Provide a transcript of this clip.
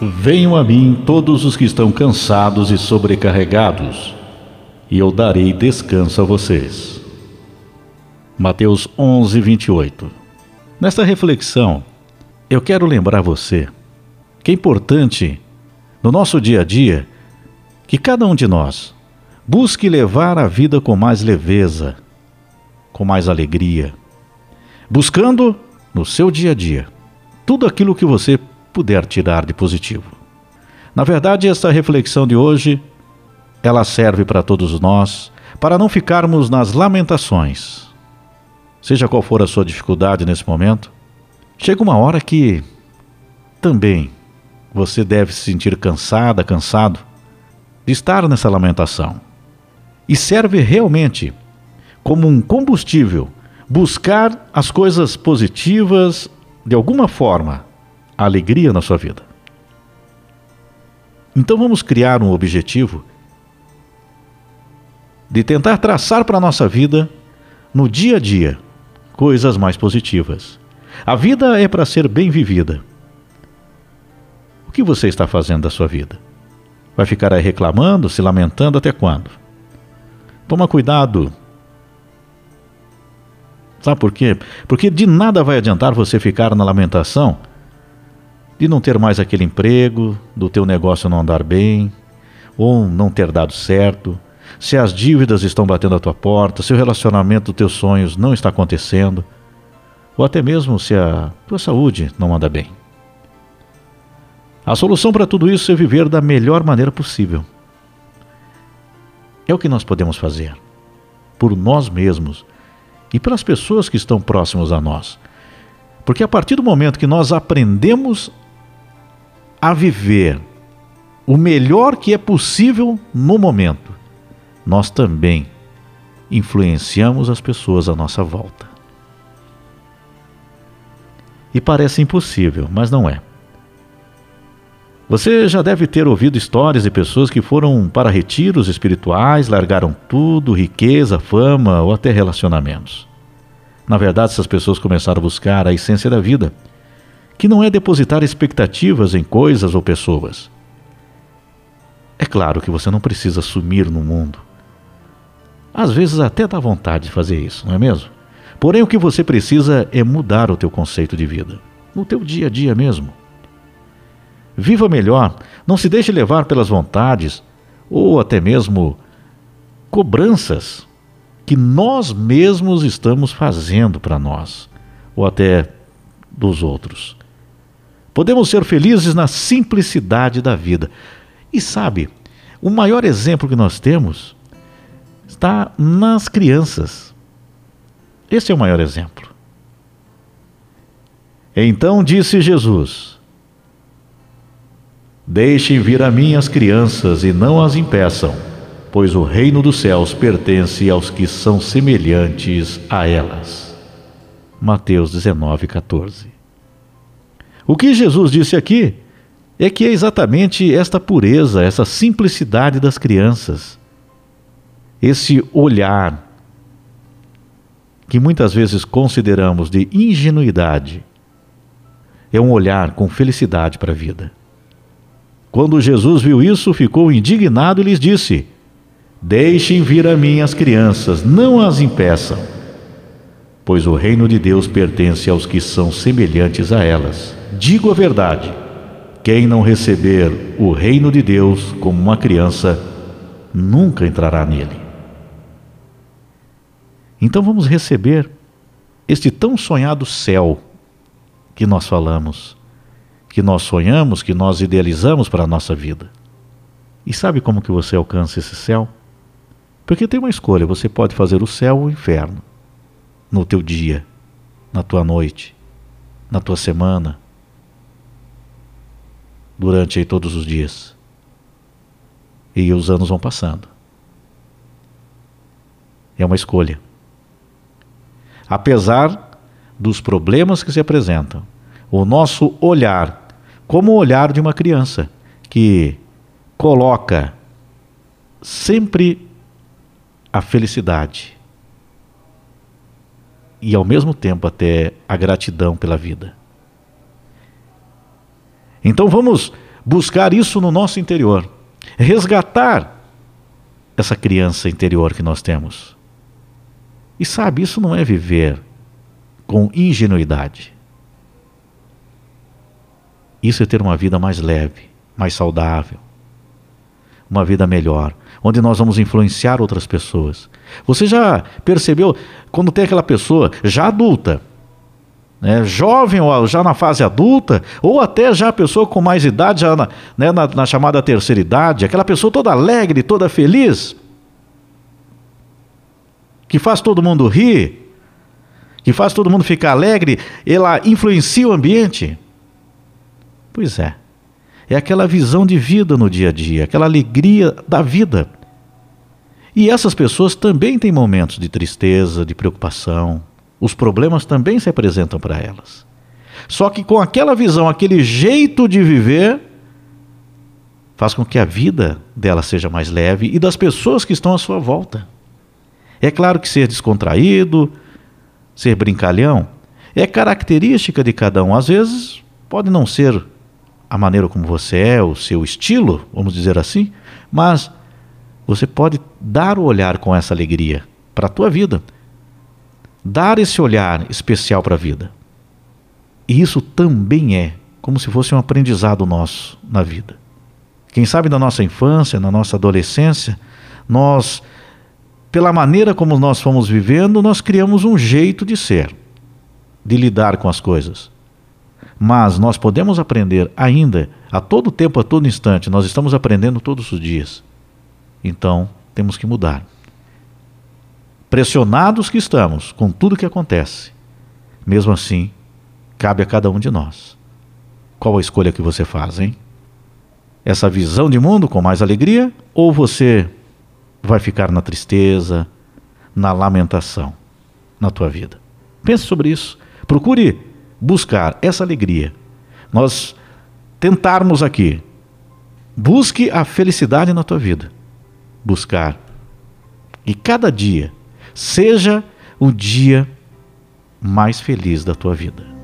Venham a mim todos os que estão cansados e sobrecarregados, e eu darei descanso a vocês. Mateus 11, 28. Nesta reflexão, eu quero lembrar você que é importante no nosso dia a dia que cada um de nós busque levar a vida com mais leveza, com mais alegria, buscando no seu dia a dia tudo aquilo que você puder tirar de positivo. Na verdade, esta reflexão de hoje, ela serve para todos nós, para não ficarmos nas lamentações. Seja qual for a sua dificuldade nesse momento, chega uma hora que também você deve se sentir cansada, cansado de estar nessa lamentação. E serve realmente como um combustível buscar as coisas positivas de alguma forma, alegria na sua vida. Então vamos criar um objetivo de tentar traçar para a nossa vida, no dia a dia, coisas mais positivas. A vida é para ser bem vivida. O que você está fazendo da sua vida? Vai ficar aí reclamando, se lamentando até quando? Toma cuidado Sabe por quê? Porque de nada vai adiantar você ficar na lamentação de não ter mais aquele emprego, do teu negócio não andar bem, ou não ter dado certo, se as dívidas estão batendo à tua porta, se o relacionamento dos teus sonhos não está acontecendo, ou até mesmo se a tua saúde não anda bem. A solução para tudo isso é viver da melhor maneira possível. É o que nós podemos fazer por nós mesmos e pelas pessoas que estão próximas a nós. Porque a partir do momento que nós aprendemos a viver o melhor que é possível no momento, nós também influenciamos as pessoas à nossa volta. E parece impossível, mas não é. Você já deve ter ouvido histórias de pessoas que foram para retiros espirituais, largaram tudo, riqueza, fama ou até relacionamentos. Na verdade, essas pessoas começaram a buscar a essência da vida, que não é depositar expectativas em coisas ou pessoas. É claro que você não precisa sumir no mundo. Às vezes até dá vontade de fazer isso, não é mesmo? Porém, o que você precisa é mudar o teu conceito de vida, no teu dia a dia mesmo. Viva melhor, não se deixe levar pelas vontades ou até mesmo cobranças que nós mesmos estamos fazendo para nós ou até dos outros. Podemos ser felizes na simplicidade da vida. E sabe, o maior exemplo que nós temos está nas crianças. Esse é o maior exemplo. Então disse Jesus: Deixem vir a mim as crianças e não as impeçam, pois o reino dos céus pertence aos que são semelhantes a elas. Mateus 19, 14. O que Jesus disse aqui é que é exatamente esta pureza, essa simplicidade das crianças, esse olhar que muitas vezes consideramos de ingenuidade, é um olhar com felicidade para a vida. Quando Jesus viu isso, ficou indignado e lhes disse: Deixem vir a mim as crianças, não as impeçam, pois o reino de Deus pertence aos que são semelhantes a elas. Digo a verdade: quem não receber o reino de Deus como uma criança, nunca entrará nele. Então vamos receber este tão sonhado céu que nós falamos que nós sonhamos, que nós idealizamos para a nossa vida. E sabe como que você alcança esse céu? Porque tem uma escolha, você pode fazer o céu ou o inferno no teu dia, na tua noite, na tua semana, durante aí todos os dias. E os anos vão passando. É uma escolha. Apesar dos problemas que se apresentam, o nosso olhar como o olhar de uma criança que coloca sempre a felicidade e ao mesmo tempo até a gratidão pela vida. Então vamos buscar isso no nosso interior, resgatar essa criança interior que nós temos. E sabe, isso não é viver com ingenuidade. Isso é ter uma vida mais leve, mais saudável, uma vida melhor, onde nós vamos influenciar outras pessoas. Você já percebeu quando tem aquela pessoa já adulta, né, jovem ou já na fase adulta, ou até já a pessoa com mais idade, já na, né, na, na chamada terceira idade, aquela pessoa toda alegre, toda feliz, que faz todo mundo rir, que faz todo mundo ficar alegre, ela influencia o ambiente. Pois é. É aquela visão de vida no dia a dia, aquela alegria da vida. E essas pessoas também têm momentos de tristeza, de preocupação. Os problemas também se apresentam para elas. Só que com aquela visão, aquele jeito de viver, faz com que a vida dela seja mais leve e das pessoas que estão à sua volta. É claro que ser descontraído, ser brincalhão, é característica de cada um. Às vezes pode não ser a maneira como você é, o seu estilo, vamos dizer assim, mas você pode dar o olhar com essa alegria para a tua vida. Dar esse olhar especial para a vida. E isso também é como se fosse um aprendizado nosso na vida. Quem sabe na nossa infância, na nossa adolescência, nós, pela maneira como nós fomos vivendo, nós criamos um jeito de ser, de lidar com as coisas. Mas nós podemos aprender ainda, a todo tempo, a todo instante, nós estamos aprendendo todos os dias. Então, temos que mudar. Pressionados que estamos com tudo que acontece, mesmo assim, cabe a cada um de nós. Qual a escolha que você faz, hein? Essa visão de mundo com mais alegria ou você vai ficar na tristeza, na lamentação na tua vida? Pense sobre isso. Procure buscar essa alegria, nós tentarmos aqui, busque a felicidade na tua vida. Buscar. E cada dia seja o dia mais feliz da tua vida.